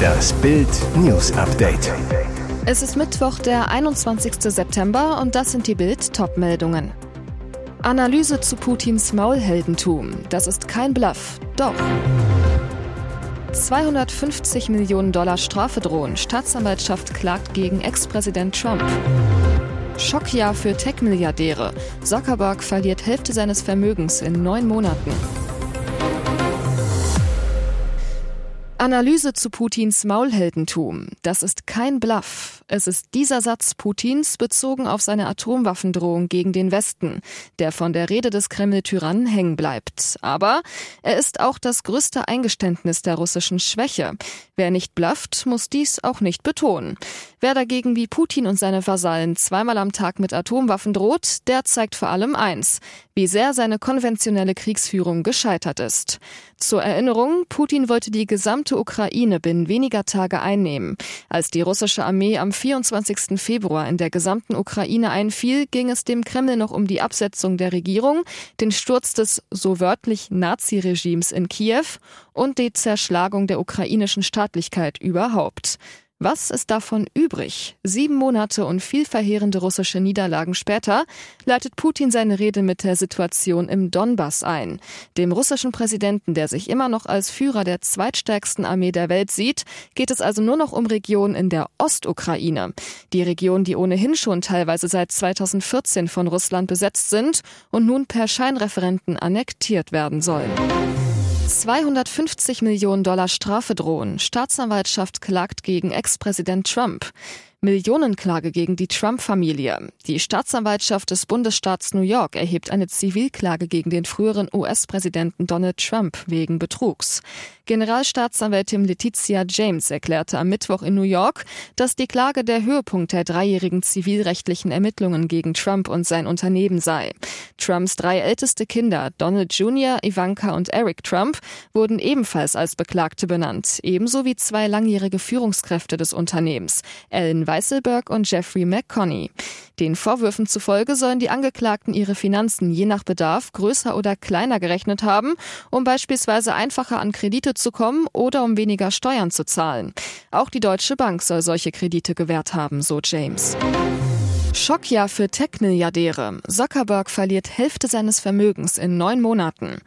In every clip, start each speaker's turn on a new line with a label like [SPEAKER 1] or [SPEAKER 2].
[SPEAKER 1] Das Bild News Update.
[SPEAKER 2] Es ist Mittwoch, der 21. September und das sind die Bild Topmeldungen. Analyse zu Putins Maulheldentum. Das ist kein Bluff. Doch. 250 Millionen Dollar Strafe drohen. Staatsanwaltschaft klagt gegen Ex-Präsident Trump. Schockjahr für Tech-Milliardäre. Zuckerberg verliert Hälfte seines Vermögens in neun Monaten. Analyse zu Putins Maulheldentum. Das ist kein Bluff. Es ist dieser Satz Putins bezogen auf seine Atomwaffendrohung gegen den Westen, der von der Rede des Kreml-Tyrannen hängen bleibt. Aber er ist auch das größte Eingeständnis der russischen Schwäche. Wer nicht blufft, muss dies auch nicht betonen. Wer dagegen wie Putin und seine Vasallen zweimal am Tag mit Atomwaffen droht, der zeigt vor allem eins, wie sehr seine konventionelle Kriegsführung gescheitert ist. Zur Erinnerung, Putin wollte die gesamte Ukraine binnen weniger Tage einnehmen. Als die russische Armee am 24. Februar in der gesamten Ukraine einfiel, ging es dem Kreml noch um die Absetzung der Regierung, den Sturz des so wörtlich Nazi-Regimes in Kiew und die Zerschlagung der ukrainischen Staatlichkeit überhaupt. Was ist davon übrig? Sieben Monate und viel verheerende russische Niederlagen später leitet Putin seine Rede mit der Situation im Donbass ein. Dem russischen Präsidenten, der sich immer noch als Führer der zweitstärksten Armee der Welt sieht, geht es also nur noch um Regionen in der Ostukraine. Die Regionen, die ohnehin schon teilweise seit 2014 von Russland besetzt sind und nun per Scheinreferenten annektiert werden sollen. 250 Millionen Dollar Strafe drohen. Staatsanwaltschaft klagt gegen Ex-Präsident Trump. Millionenklage gegen die Trump-Familie. Die Staatsanwaltschaft des Bundesstaats New York erhebt eine Zivilklage gegen den früheren US-Präsidenten Donald Trump wegen Betrugs. Generalstaatsanwältin Letizia James erklärte am Mittwoch in New York, dass die Klage der Höhepunkt der dreijährigen zivilrechtlichen Ermittlungen gegen Trump und sein Unternehmen sei. Trumps drei älteste Kinder, Donald Jr., Ivanka und Eric Trump, wurden ebenfalls als Beklagte benannt, ebenso wie zwei langjährige Führungskräfte des Unternehmens, Ellen Weisselberg und Jeffrey McConney. Den Vorwürfen zufolge sollen die Angeklagten ihre Finanzen je nach Bedarf größer oder kleiner gerechnet haben, um beispielsweise einfacher an Kredite zu kommen oder um weniger Steuern zu zahlen. Auch die Deutsche Bank soll solche Kredite gewährt haben, so James. Schockjahr für Tech-Milliardäre. Zuckerberg verliert Hälfte seines Vermögens in neun Monaten.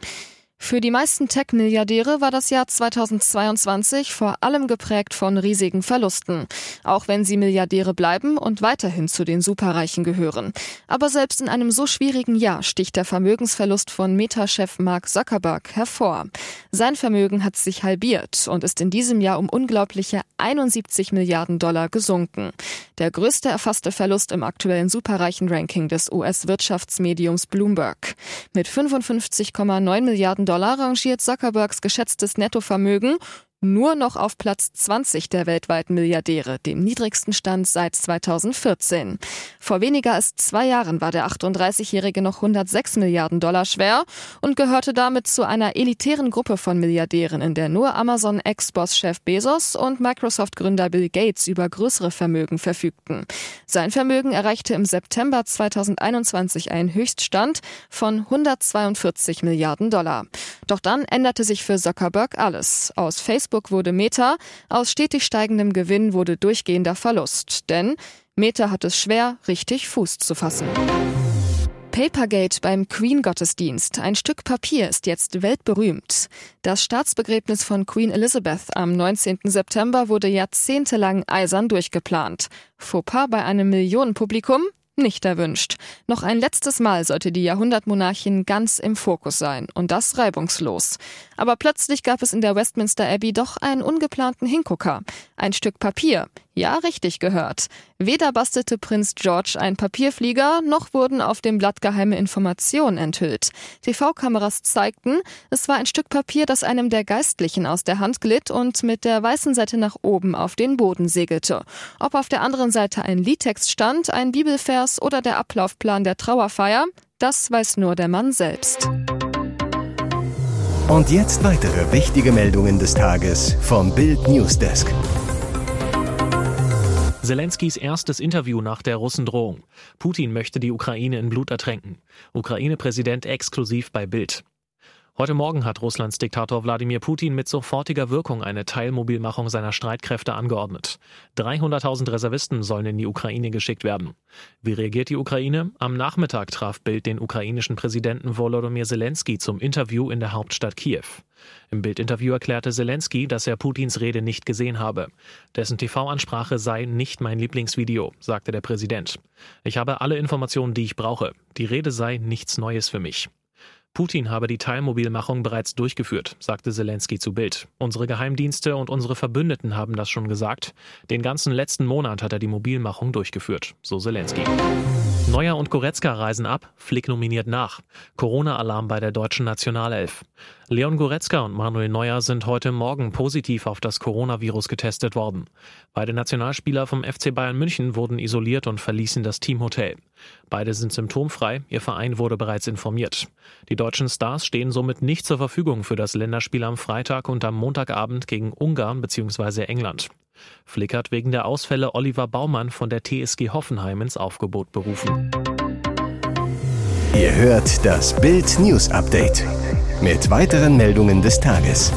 [SPEAKER 2] Für die meisten Tech-Milliardäre war das Jahr 2022 vor allem geprägt von riesigen Verlusten, auch wenn sie Milliardäre bleiben und weiterhin zu den Superreichen gehören. Aber selbst in einem so schwierigen Jahr sticht der Vermögensverlust von Meta-Chef Mark Zuckerberg hervor. Sein Vermögen hat sich halbiert und ist in diesem Jahr um unglaubliche 71 Milliarden Dollar gesunken. Der größte erfasste Verlust im aktuellen superreichen-Ranking des US-Wirtschaftsmediums Bloomberg. Mit 55,9 Milliarden Dollar Dollar rangiert Zuckerbergs geschätztes Nettovermögen nur noch auf Platz 20 der weltweiten Milliardäre, dem niedrigsten Stand seit 2014. Vor weniger als zwei Jahren war der 38-Jährige noch 106 Milliarden Dollar schwer und gehörte damit zu einer elitären Gruppe von Milliardären, in der nur Amazon-Ex-Boss-Chef Bezos und Microsoft-Gründer Bill Gates über größere Vermögen verfügten. Sein Vermögen erreichte im September 2021 einen Höchststand von 142 Milliarden Dollar. Doch dann änderte sich für Zuckerberg alles. Aus Facebook Facebook wurde Meta, aus stetig steigendem Gewinn wurde durchgehender Verlust. Denn Meta hat es schwer, richtig Fuß zu fassen. Papergate beim Queen-Gottesdienst. Ein Stück Papier ist jetzt weltberühmt. Das Staatsbegräbnis von Queen Elizabeth am 19. September wurde jahrzehntelang eisern durchgeplant. Fauxpas bei einem Millionenpublikum? nicht erwünscht. Noch ein letztes Mal sollte die Jahrhundertmonarchin ganz im Fokus sein und das reibungslos. Aber plötzlich gab es in der Westminster Abbey doch einen ungeplanten Hingucker. Ein Stück Papier, ja, richtig gehört. Weder bastelte Prinz George ein Papierflieger, noch wurden auf dem Blatt geheime Informationen enthüllt. TV-Kameras zeigten, es war ein Stück Papier, das einem der Geistlichen aus der Hand glitt und mit der weißen Seite nach oben auf den Boden segelte. Ob auf der anderen Seite ein Liedtext stand, ein Bibelvers oder der Ablaufplan der Trauerfeier, das weiß nur der Mann selbst.
[SPEAKER 1] Und jetzt weitere wichtige Meldungen des Tages vom Bild Newsdesk.
[SPEAKER 3] Zelenskys erstes Interview nach der Russendrohung. Putin möchte die Ukraine in Blut ertränken. Ukraine-Präsident exklusiv bei Bild. Heute Morgen hat Russlands Diktator Wladimir Putin mit sofortiger Wirkung eine Teilmobilmachung seiner Streitkräfte angeordnet. 300.000 Reservisten sollen in die Ukraine geschickt werden. Wie reagiert die Ukraine? Am Nachmittag traf Bild den ukrainischen Präsidenten Volodymyr Zelensky zum Interview in der Hauptstadt Kiew. Im Bildinterview erklärte Zelensky, dass er Putins Rede nicht gesehen habe. Dessen TV-Ansprache sei nicht mein Lieblingsvideo, sagte der Präsident. Ich habe alle Informationen, die ich brauche. Die Rede sei nichts Neues für mich. Putin habe die Teilmobilmachung bereits durchgeführt, sagte Zelensky zu Bild. Unsere Geheimdienste und unsere Verbündeten haben das schon gesagt. Den ganzen letzten Monat hat er die Mobilmachung durchgeführt, so Zelensky. Neuer und Goretzka reisen ab, Flick nominiert nach. Corona-Alarm bei der deutschen Nationalelf. Leon Goretzka und Manuel Neuer sind heute Morgen positiv auf das Coronavirus getestet worden. Beide Nationalspieler vom FC Bayern München wurden isoliert und verließen das Teamhotel. Beide sind symptomfrei, ihr Verein wurde bereits informiert. Die deutschen Stars stehen somit nicht zur Verfügung für das Länderspiel am Freitag und am Montagabend gegen Ungarn bzw. England. Flick hat wegen der Ausfälle Oliver Baumann von der TSG Hoffenheim ins Aufgebot berufen.
[SPEAKER 1] Ihr hört das Bild News Update mit weiteren Meldungen des Tages.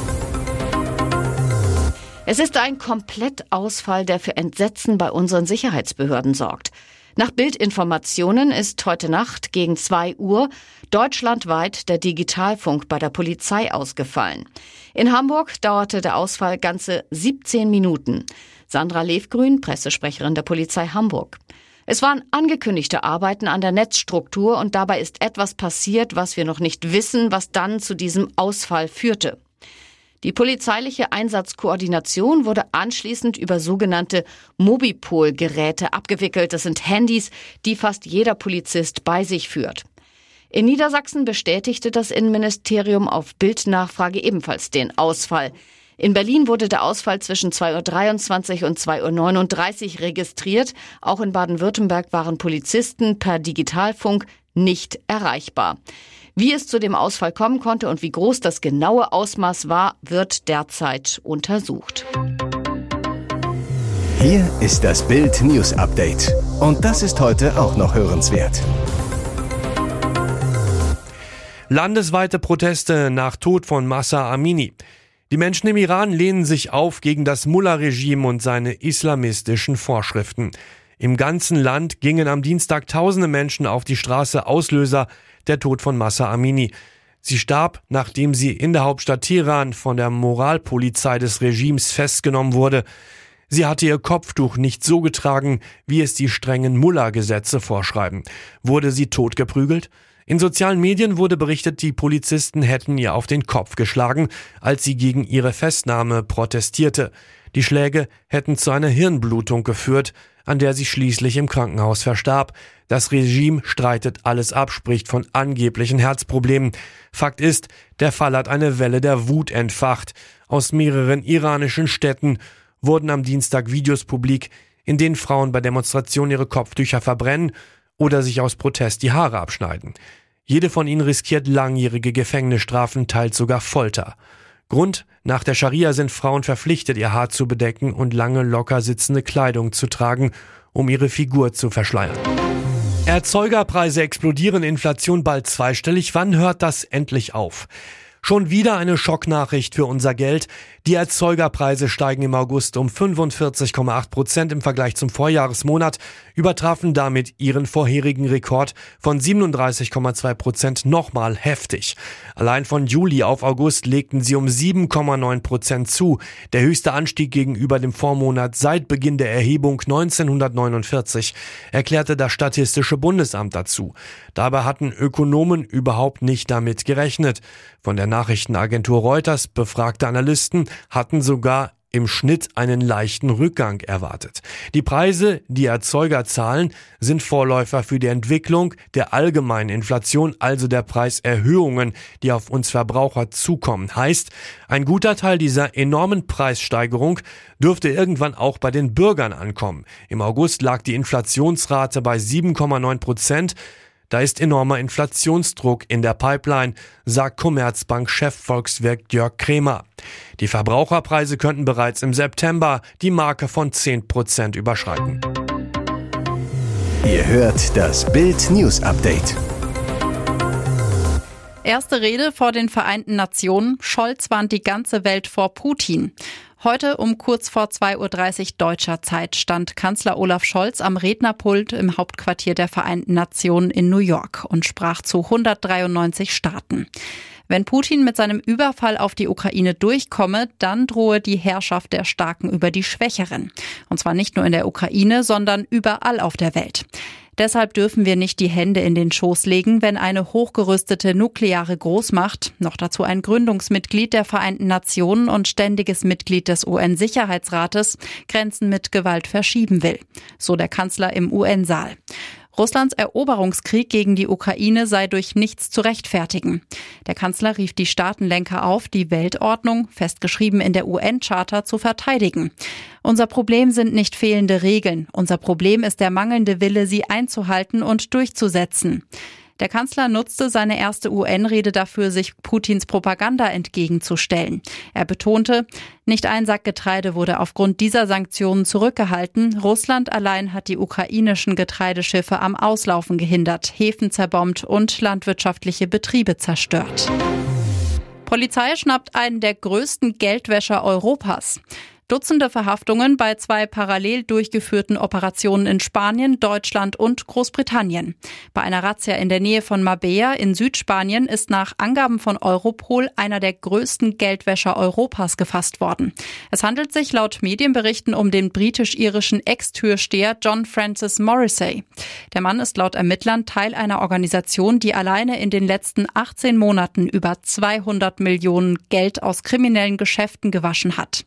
[SPEAKER 4] Es ist ein Komplettausfall, der für Entsetzen bei unseren Sicherheitsbehörden sorgt. Nach Bildinformationen ist heute Nacht gegen 2 Uhr deutschlandweit der Digitalfunk bei der Polizei ausgefallen. In Hamburg dauerte der Ausfall ganze 17 Minuten. Sandra Levgrün, Pressesprecherin der Polizei Hamburg. Es waren angekündigte Arbeiten an der Netzstruktur und dabei ist etwas passiert, was wir noch nicht wissen, was dann zu diesem Ausfall führte. Die polizeiliche Einsatzkoordination wurde anschließend über sogenannte Mobipol-Geräte abgewickelt. Das sind Handys, die fast jeder Polizist bei sich führt. In Niedersachsen bestätigte das Innenministerium auf Bildnachfrage ebenfalls den Ausfall. In Berlin wurde der Ausfall zwischen 2.23 Uhr und 2.39 Uhr registriert. Auch in Baden-Württemberg waren Polizisten per Digitalfunk nicht erreichbar. Wie es zu dem Ausfall kommen konnte und wie groß das genaue Ausmaß war, wird derzeit untersucht.
[SPEAKER 1] Hier ist das Bild News Update. Und das ist heute auch noch hörenswert.
[SPEAKER 5] Landesweite Proteste nach Tod von Massa Amini. Die Menschen im Iran lehnen sich auf gegen das Mullah-Regime und seine islamistischen Vorschriften. Im ganzen Land gingen am Dienstag tausende Menschen auf die Straße Auslöser der Tod von Massa Amini. Sie starb, nachdem sie in der Hauptstadt Teheran von der Moralpolizei des Regimes festgenommen wurde. Sie hatte ihr Kopftuch nicht so getragen, wie es die strengen Mullah-Gesetze vorschreiben. Wurde sie totgeprügelt? In sozialen Medien wurde berichtet, die Polizisten hätten ihr auf den Kopf geschlagen, als sie gegen ihre Festnahme protestierte. Die Schläge hätten zu einer Hirnblutung geführt, an der sie schließlich im Krankenhaus verstarb. Das Regime streitet alles ab, spricht von angeblichen Herzproblemen. Fakt ist, der Fall hat eine Welle der Wut entfacht. Aus mehreren iranischen Städten wurden am Dienstag Videos publik, in denen Frauen bei Demonstrationen ihre Kopftücher verbrennen oder sich aus Protest die Haare abschneiden. Jede von ihnen riskiert langjährige Gefängnisstrafen, teils sogar Folter. Grund, nach der Scharia sind Frauen verpflichtet, ihr Haar zu bedecken und lange locker sitzende Kleidung zu tragen, um ihre Figur zu verschleiern. Erzeugerpreise explodieren, Inflation bald zweistellig. Wann hört das endlich auf? Schon wieder eine Schocknachricht für unser Geld. Die Erzeugerpreise steigen im August um 45,8 Prozent im Vergleich zum Vorjahresmonat, übertrafen damit ihren vorherigen Rekord von 37,2 Prozent nochmal heftig. Allein von Juli auf August legten sie um 7,9 Prozent zu, der höchste Anstieg gegenüber dem Vormonat seit Beginn der Erhebung 1949, erklärte das Statistische Bundesamt dazu. Dabei hatten Ökonomen überhaupt nicht damit gerechnet. Von der Nachrichtenagentur Reuters befragte Analysten hatten sogar im Schnitt einen leichten Rückgang erwartet. Die Preise, die Erzeuger zahlen, sind Vorläufer für die Entwicklung der allgemeinen Inflation, also der Preiserhöhungen, die auf uns Verbraucher zukommen. Heißt, ein guter Teil dieser enormen Preissteigerung dürfte irgendwann auch bei den Bürgern ankommen. Im August lag die Inflationsrate bei 7,9 Prozent. Da ist enormer Inflationsdruck in der Pipeline, sagt Commerzbank-Chef Volkswirt Jörg Kremer. Die Verbraucherpreise könnten bereits im September die Marke von 10 Prozent überschreiten.
[SPEAKER 1] Ihr hört das Bild News Update.
[SPEAKER 6] Erste Rede vor den Vereinten Nationen. Scholz warnt die ganze Welt vor Putin. Heute um kurz vor 2.30 Uhr deutscher Zeit stand Kanzler Olaf Scholz am Rednerpult im Hauptquartier der Vereinten Nationen in New York und sprach zu 193 Staaten. Wenn Putin mit seinem Überfall auf die Ukraine durchkomme, dann drohe die Herrschaft der Starken über die Schwächeren. Und zwar nicht nur in der Ukraine, sondern überall auf der Welt. Deshalb dürfen wir nicht die Hände in den Schoß legen, wenn eine hochgerüstete nukleare Großmacht, noch dazu ein Gründungsmitglied der Vereinten Nationen und ständiges Mitglied des UN-Sicherheitsrates, Grenzen mit Gewalt verschieben will. So der Kanzler im UN-Saal. Russlands Eroberungskrieg gegen die Ukraine sei durch nichts zu rechtfertigen. Der Kanzler rief die Staatenlenker auf, die Weltordnung, festgeschrieben in der UN-Charta, zu verteidigen. Unser Problem sind nicht fehlende Regeln. Unser Problem ist der mangelnde Wille, sie einzuhalten und durchzusetzen. Der Kanzler nutzte seine erste UN-Rede dafür, sich Putins Propaganda entgegenzustellen. Er betonte, nicht ein Sack Getreide wurde aufgrund dieser Sanktionen zurückgehalten. Russland allein hat die ukrainischen Getreideschiffe am Auslaufen gehindert, Häfen zerbombt und landwirtschaftliche Betriebe zerstört. Polizei schnappt einen der größten Geldwäscher Europas. Dutzende Verhaftungen bei zwei parallel durchgeführten Operationen in Spanien, Deutschland und Großbritannien. Bei einer Razzia in der Nähe von Mabea in Südspanien ist nach Angaben von Europol einer der größten Geldwäscher Europas gefasst worden. Es handelt sich laut Medienberichten um den britisch-irischen Ex-Türsteher John Francis Morrissey. Der Mann ist laut Ermittlern Teil einer Organisation, die alleine in den letzten 18 Monaten über 200 Millionen Geld aus kriminellen Geschäften gewaschen hat.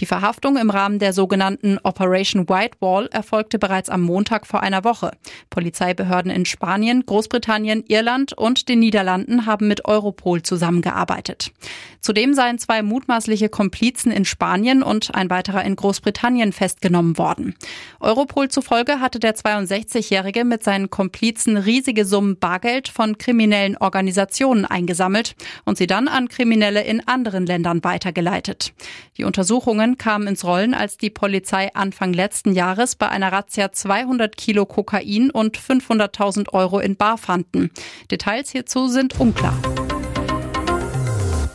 [SPEAKER 6] Die Verhaftung im Rahmen der sogenannten Operation White Wall erfolgte bereits am Montag vor einer Woche. Polizeibehörden in Spanien, Großbritannien, Irland und den Niederlanden haben mit Europol zusammengearbeitet. Zudem seien zwei mutmaßliche Komplizen in Spanien und ein weiterer in Großbritannien festgenommen worden. Europol zufolge hatte der 62-Jährige mit seinen Komplizen riesige Summen Bargeld von kriminellen Organisationen eingesammelt und sie dann an Kriminelle in anderen Ländern weitergeleitet. Die Untersuchungen kamen ins Rollen, als die Polizei Anfang letzten Jahres bei einer Razzia 200 Kilo Kokain und 500.000 Euro in Bar fanden. Details hierzu sind unklar.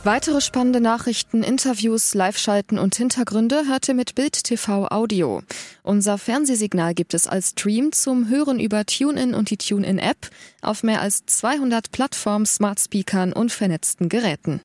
[SPEAKER 2] Weitere spannende Nachrichten, Interviews, Live-Schalten und Hintergründe hört ihr mit Bild TV Audio. Unser Fernsehsignal gibt es als Stream zum Hören über TuneIn und die TuneIn-App auf mehr als 200 Plattformen, Smart Speakern und vernetzten Geräten.